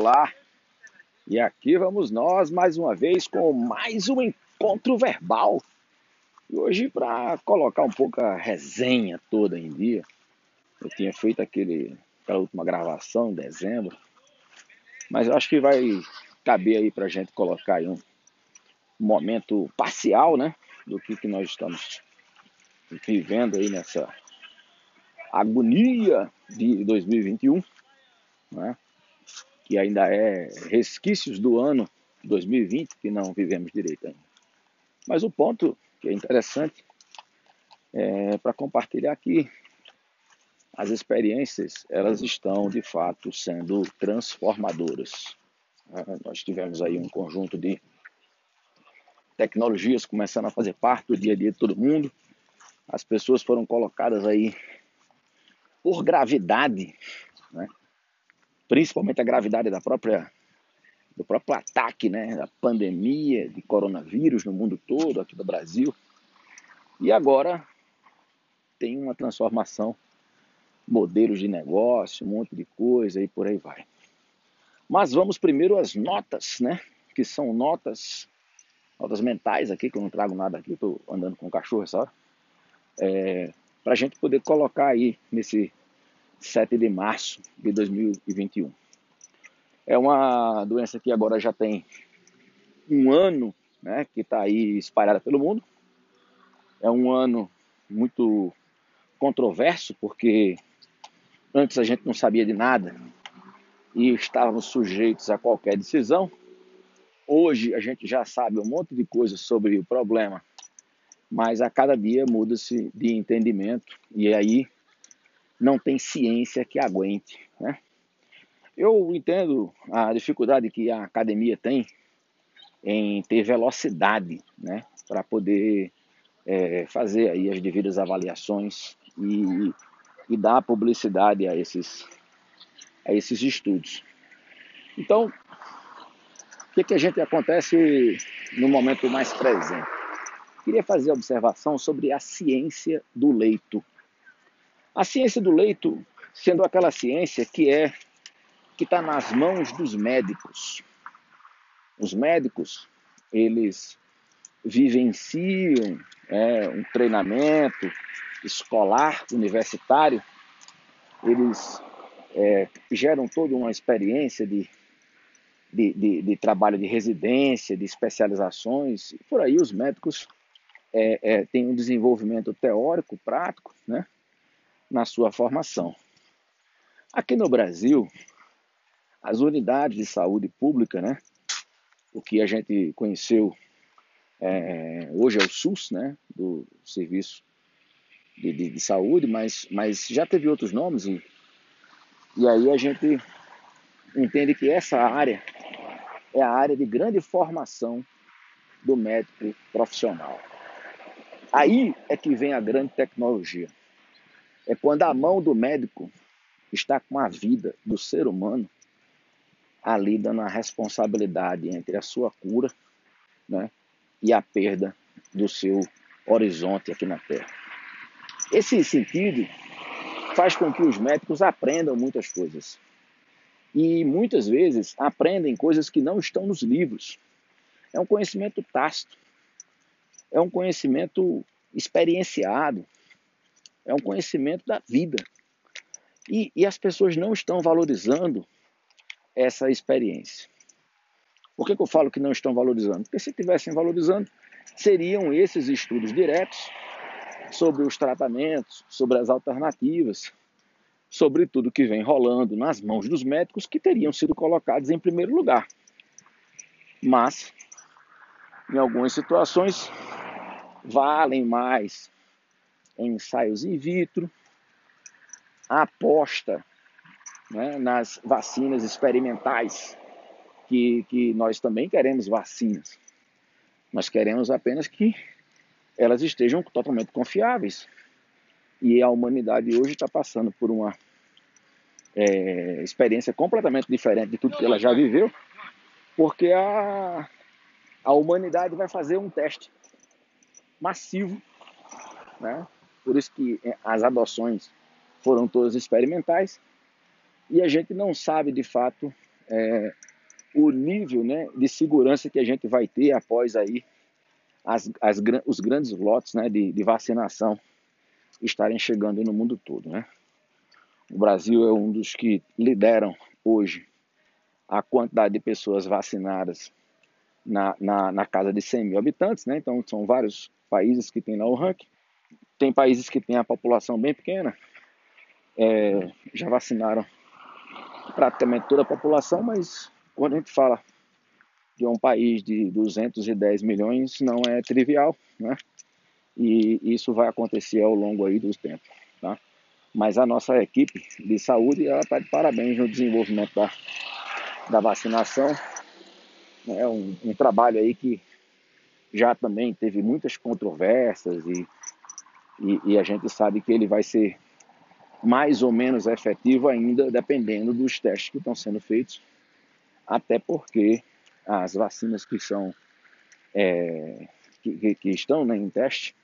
Olá! E aqui vamos nós mais uma vez com mais um encontro verbal. E hoje, para colocar um pouco a resenha toda em dia, eu tinha feito aquele, aquela última gravação em dezembro, mas eu acho que vai caber aí para a gente colocar aí um momento parcial, né, do que, que nós estamos vivendo aí nessa agonia de 2021, né? Que ainda é resquícios do ano 2020 que não vivemos direito ainda. Mas o ponto que é interessante é para compartilhar aqui as experiências, elas estão de fato sendo transformadoras. Ah, nós tivemos aí um conjunto de tecnologias começando a fazer parte do dia a dia de todo mundo. As pessoas foram colocadas aí por gravidade, né? Principalmente a gravidade da própria do próprio ataque, né, da pandemia de coronavírus no mundo todo, aqui no Brasil. E agora tem uma transformação, modelos de negócio, um monte de coisa e por aí vai. Mas vamos primeiro às notas, né, que são notas notas mentais aqui, que eu não trago nada aqui, estou andando com o cachorro essa hora, é, para a gente poder colocar aí nesse 7 de março de 2021. É uma doença que agora já tem um ano né, que está aí espalhada pelo mundo. É um ano muito controverso, porque antes a gente não sabia de nada e estávamos sujeitos a qualquer decisão. Hoje a gente já sabe um monte de coisas sobre o problema, mas a cada dia muda-se de entendimento e aí não tem ciência que aguente. Né? Eu entendo a dificuldade que a academia tem em ter velocidade né, para poder é, fazer aí as devidas avaliações e, e dar publicidade a esses, a esses estudos. Então, o que, que a gente acontece no momento mais presente? Queria fazer observação sobre a ciência do leito. A ciência do leito sendo aquela ciência que é que está nas mãos dos médicos. Os médicos, eles vivenciam é, um treinamento escolar, universitário, eles é, geram toda uma experiência de, de, de, de, trabalho de residência, de especializações, e por aí os médicos é, é, têm um desenvolvimento teórico, prático, né? Na sua formação. Aqui no Brasil, as unidades de saúde pública, né, o que a gente conheceu é, hoje é o SUS, né, do Serviço de, de, de, Saúde, mas, mas já teve outros nomes e, e aí a gente entende que essa área é a área de grande formação do médico profissional. Aí é que vem a grande tecnologia. É quando a mão do médico está com a vida do ser humano ali dando a responsabilidade entre a sua cura né, e a perda do seu horizonte aqui na Terra. Esse sentido faz com que os médicos aprendam muitas coisas. E muitas vezes aprendem coisas que não estão nos livros. É um conhecimento tácito, é um conhecimento experienciado, é um conhecimento da vida. E, e as pessoas não estão valorizando essa experiência. Por que, que eu falo que não estão valorizando? Porque se estivessem valorizando, seriam esses estudos diretos sobre os tratamentos, sobre as alternativas, sobre tudo que vem rolando nas mãos dos médicos que teriam sido colocados em primeiro lugar. Mas, em algumas situações, valem mais ensaios in vitro, a aposta né, nas vacinas experimentais, que, que nós também queremos vacinas. Nós queremos apenas que elas estejam totalmente confiáveis. E a humanidade hoje está passando por uma é, experiência completamente diferente de tudo que ela já viveu, porque a, a humanidade vai fazer um teste massivo, né? Por isso que é, as adoções foram todas experimentais, e a gente não sabe de fato é, o nível né, de segurança que a gente vai ter após aí as, as, os grandes lotes né, de, de vacinação estarem chegando no mundo todo. Né? O Brasil é um dos que lideram hoje a quantidade de pessoas vacinadas na, na, na, casa de 100 mil habitantes, né? então são vários países que têm lá o ranking. Tem países que têm a população bem pequena, é, já vacinaram praticamente toda a população, mas quando a gente fala de um país de 210 milhões, não é trivial, né? E isso vai acontecer ao longo aí dos tempos, tá? Mas a nossa equipe de saúde, ela está de parabéns no desenvolvimento da, da vacinação. É um, um trabalho aí que já também teve muitas controvérsias e, e, e, a gente sabe que ele vai ser mais ou menos efetivo ainda, dependendo dos testes que estão sendo feitos até porque as vacinas que são é, que, que, estão né, em teste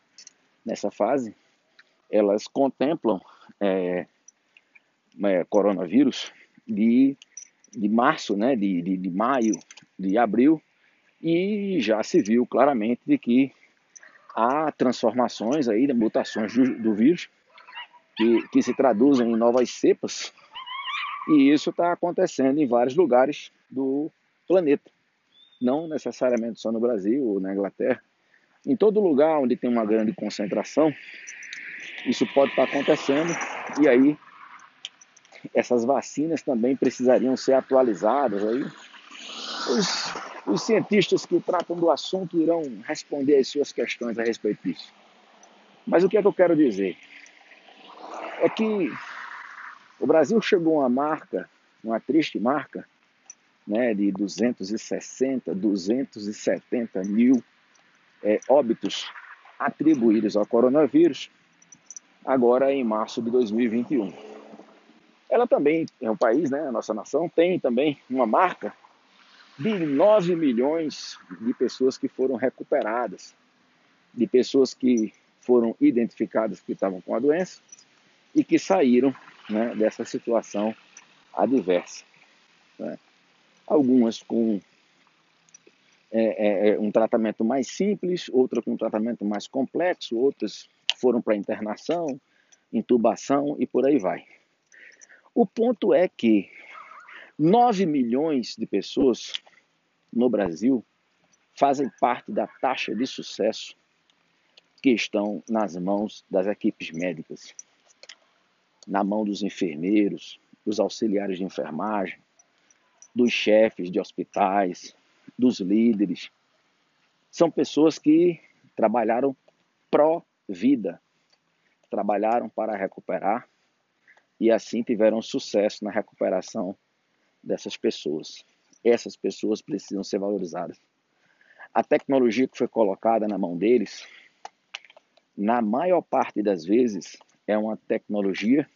nessa fase, elas contemplam é, é, coronavírus de, de março, né, de, de, de maio, de abril, e já se viu claramente de que há transformações aí, mutações do, do vírus que, que se traduzem em novas cepas e isso está acontecendo em vários lugares do planeta. Não necessariamente só no Brasil ou na Inglaterra. Em todo lugar onde tem uma grande concentração, isso pode estar tá acontecendo. E aí, essas vacinas também precisariam ser atualizadas. Aí, os, os cientistas que tratam do assunto irão responder as suas questões a respeito disso. Mas o que é que eu quero dizer? É que o Brasil chegou a uma marca, uma triste marca, né, de 260, 270 mil é, óbitos atribuídos ao coronavírus, agora em março de 2021. Ela também é um país, né, a nossa nação tem também uma marca de 9 milhões de pessoas que foram recuperadas, de pessoas que foram identificadas que estavam com a doença e que saíram né, dessa situação adversa. Né? Algumas com é, é, é, um tratamento mais simples, outras com um tratamento mais complexo, outras foram para internação, intubação e por aí vai. O ponto é que 9 milhões de pessoas no Brasil fazem parte da taxa de sucesso que estão nas mãos das equipes médicas na mão dos enfermeiros, dos auxiliares de enfermagem, dos chefes de hospitais, dos líderes. São pessoas que trabalharam pró-vida, trabalharam para recuperar e assim tiveram sucesso na recuperação dessas pessoas. Essas pessoas precisam ser valorizadas. A tecnologia que foi colocada na mão deles, na maior parte das vezes, é uma tecnologia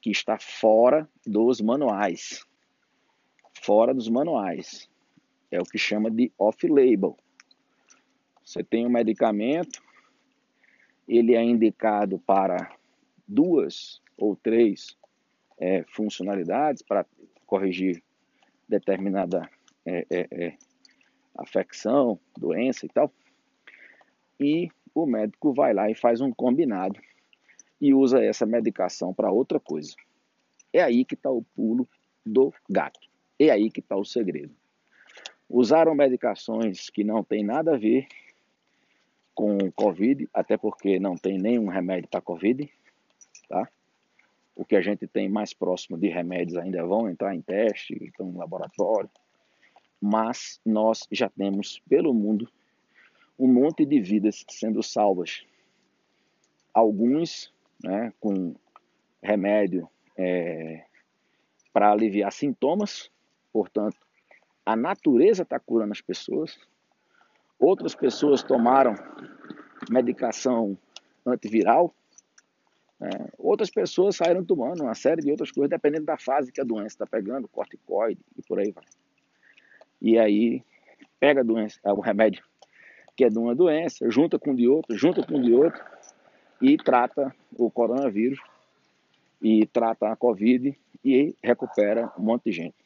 que está fora dos manuais. Fora dos manuais. É o que chama de off-label. Você tem um medicamento, ele é indicado para duas ou três é, funcionalidades para corrigir determinada é, é, é, afecção, doença e tal. E o médico vai lá e faz um combinado e usa essa medicação para outra coisa. É aí que está o pulo do gato. É aí que está o segredo. Usaram medicações que não tem nada a ver com Covid, até porque não tem nenhum remédio para Covid, tá? O que a gente tem mais próximo de remédios ainda vão entrar em teste, estão em laboratório. Mas nós já temos pelo mundo um monte de vidas sendo salvas. Alguns né, com remédio é, para aliviar sintomas, portanto, a natureza está curando as pessoas. Outras pessoas tomaram medicação antiviral. Né? Outras pessoas saíram tomando uma série de outras coisas, dependendo da fase que a doença está pegando, corticoide e por aí vai. E aí pega a doença, o remédio que é de uma doença, junta com de outro, junta com de outro, e trata o coronavírus e trata a Covid e recupera um monte de gente.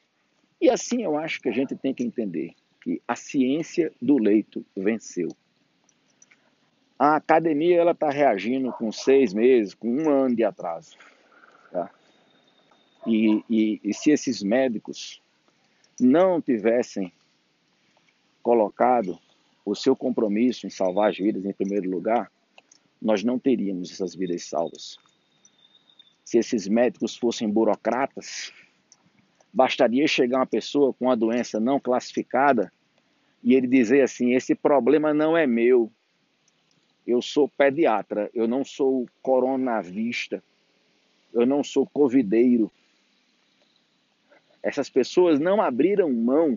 E assim eu acho que a gente tem que entender que a ciência do leito venceu. A academia ela está reagindo com seis meses, com um ano de atraso. Tá? E, e, e se esses médicos não tivessem colocado o seu compromisso em salvar as vidas em primeiro lugar, nós não teríamos essas vidas salvas. Se esses médicos fossem burocratas, bastaria chegar uma pessoa com uma doença não classificada e ele dizer assim: esse problema não é meu, eu sou pediatra, eu não sou coronavista, eu não sou covideiro. Essas pessoas não abriram mão,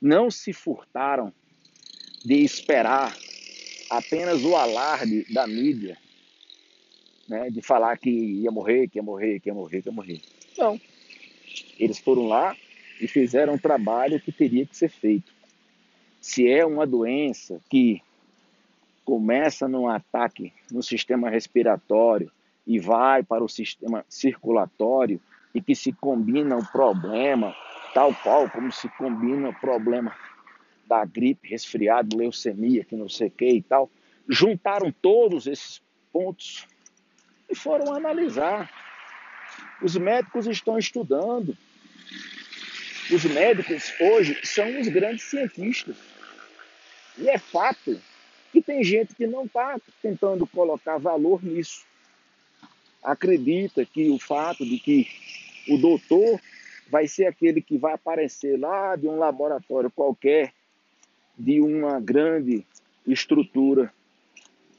não se furtaram de esperar apenas o alarde da mídia, né, de falar que ia morrer, que ia morrer, que ia morrer, que ia morrer. Não. Eles foram lá e fizeram um trabalho que teria que ser feito. Se é uma doença que começa num ataque no sistema respiratório e vai para o sistema circulatório e que se combina o problema, tal qual como se combina o problema da gripe, resfriado, leucemia, que não sei o que e tal, juntaram todos esses pontos e foram analisar. Os médicos estão estudando. Os médicos hoje são os grandes cientistas. E é fato que tem gente que não está tentando colocar valor nisso. Acredita que o fato de que o doutor vai ser aquele que vai aparecer lá de um laboratório qualquer, de uma grande estrutura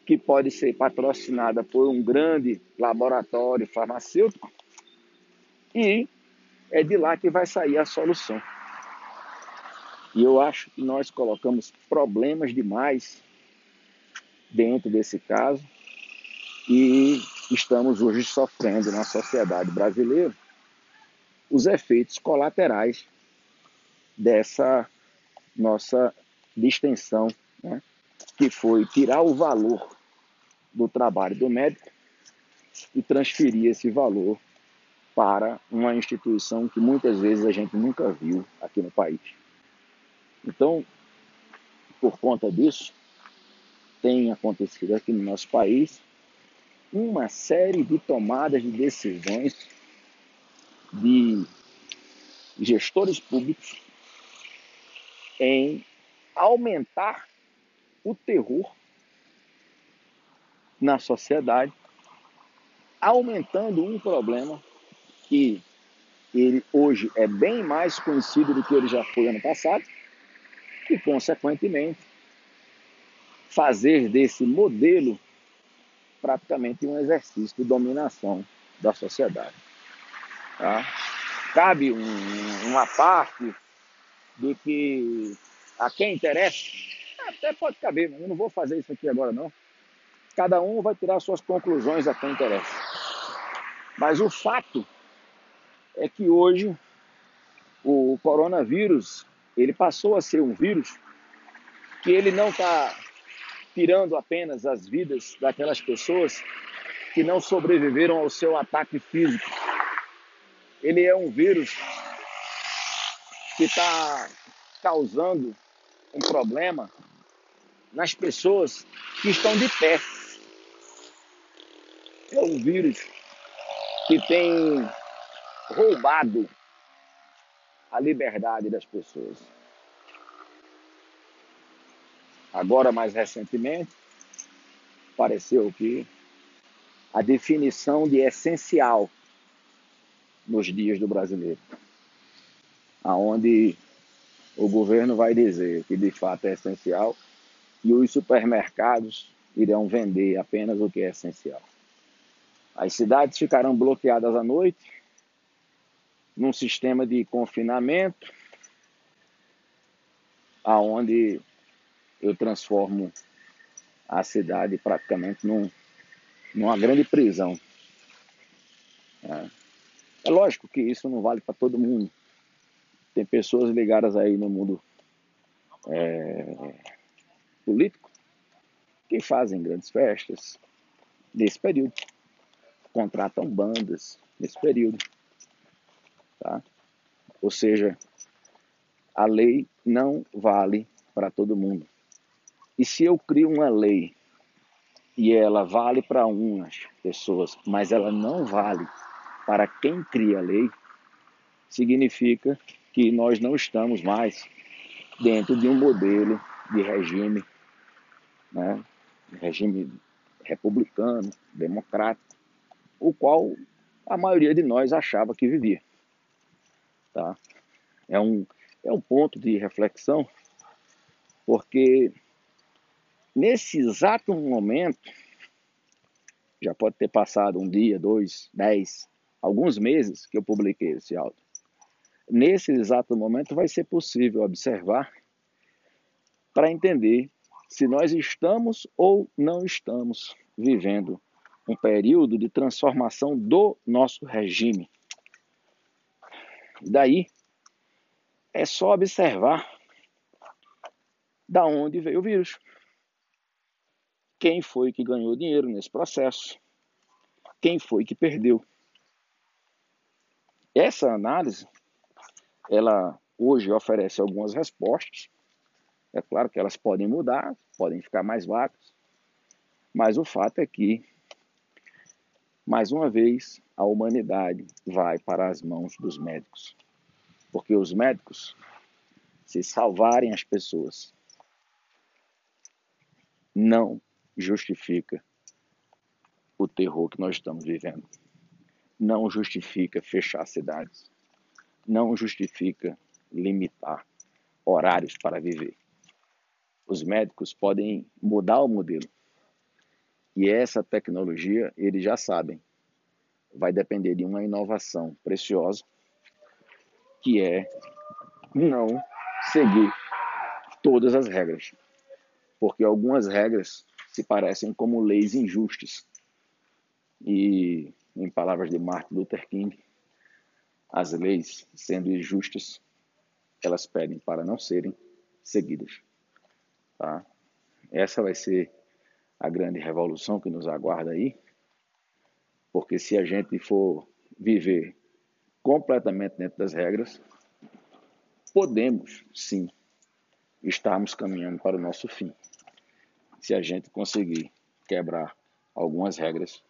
que pode ser patrocinada por um grande laboratório farmacêutico e é de lá que vai sair a solução. E eu acho que nós colocamos problemas demais dentro desse caso e estamos hoje sofrendo na sociedade brasileira os efeitos colaterais dessa nossa distensão, né? que foi tirar o valor do trabalho do médico e transferir esse valor para uma instituição que muitas vezes a gente nunca viu aqui no país. Então, por conta disso, tem acontecido aqui no nosso país uma série de tomadas de decisões de gestores públicos em aumentar o terror na sociedade, aumentando um problema que ele hoje é bem mais conhecido do que ele já foi ano passado e, consequentemente, fazer desse modelo praticamente um exercício de dominação da sociedade. Tá? Cabe um, uma parte de que a quem interessa, até pode caber, mas eu não vou fazer isso aqui agora não. Cada um vai tirar suas conclusões a quem interessa. Mas o fato é que hoje o coronavírus ele passou a ser um vírus que ele não está tirando apenas as vidas daquelas pessoas que não sobreviveram ao seu ataque físico. Ele é um vírus que está causando um problema nas pessoas que estão de pé. É um vírus que tem roubado a liberdade das pessoas. Agora, mais recentemente, pareceu que a definição de essencial nos dias do brasileiro, aonde o governo vai dizer que de fato é essencial e os supermercados irão vender apenas o que é essencial. As cidades ficarão bloqueadas à noite, num sistema de confinamento, aonde eu transformo a cidade praticamente num, numa grande prisão. É. é lógico que isso não vale para todo mundo. Tem pessoas ligadas aí no mundo é, político que fazem grandes festas nesse período, contratam bandas nesse período, tá? Ou seja, a lei não vale para todo mundo. E se eu crio uma lei e ela vale para umas pessoas, mas ela não vale para quem cria a lei, significa que nós não estamos mais dentro de um modelo de regime, né, regime republicano, democrático, o qual a maioria de nós achava que vivia. Tá? É, um, é um ponto de reflexão, porque nesse exato momento, já pode ter passado um dia, dois, dez, alguns meses que eu publiquei esse áudio. Nesse exato momento vai ser possível observar para entender se nós estamos ou não estamos vivendo um período de transformação do nosso regime. Daí é só observar da onde veio o vírus. Quem foi que ganhou dinheiro nesse processo? Quem foi que perdeu? Essa análise, ela hoje oferece algumas respostas. É claro que elas podem mudar, podem ficar mais vagas, mas o fato é que, mais uma vez, a humanidade vai para as mãos dos médicos. Porque os médicos, se salvarem as pessoas, não justifica o terror que nós estamos vivendo. Não justifica fechar cidades. Não justifica limitar horários para viver. Os médicos podem mudar o modelo. E essa tecnologia, eles já sabem, vai depender de uma inovação preciosa, que é não seguir todas as regras. Porque algumas regras se parecem como leis injustas. E, em palavras de Martin Luther King, as leis, sendo injustas, elas pedem para não serem seguidas. Tá? Essa vai ser a grande revolução que nos aguarda aí, porque se a gente for viver completamente dentro das regras, podemos sim estarmos caminhando para o nosso fim se a gente conseguir quebrar algumas regras,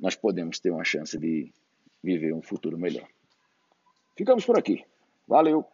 nós podemos ter uma chance de viver um futuro melhor. Ficamos por aqui. Valeu!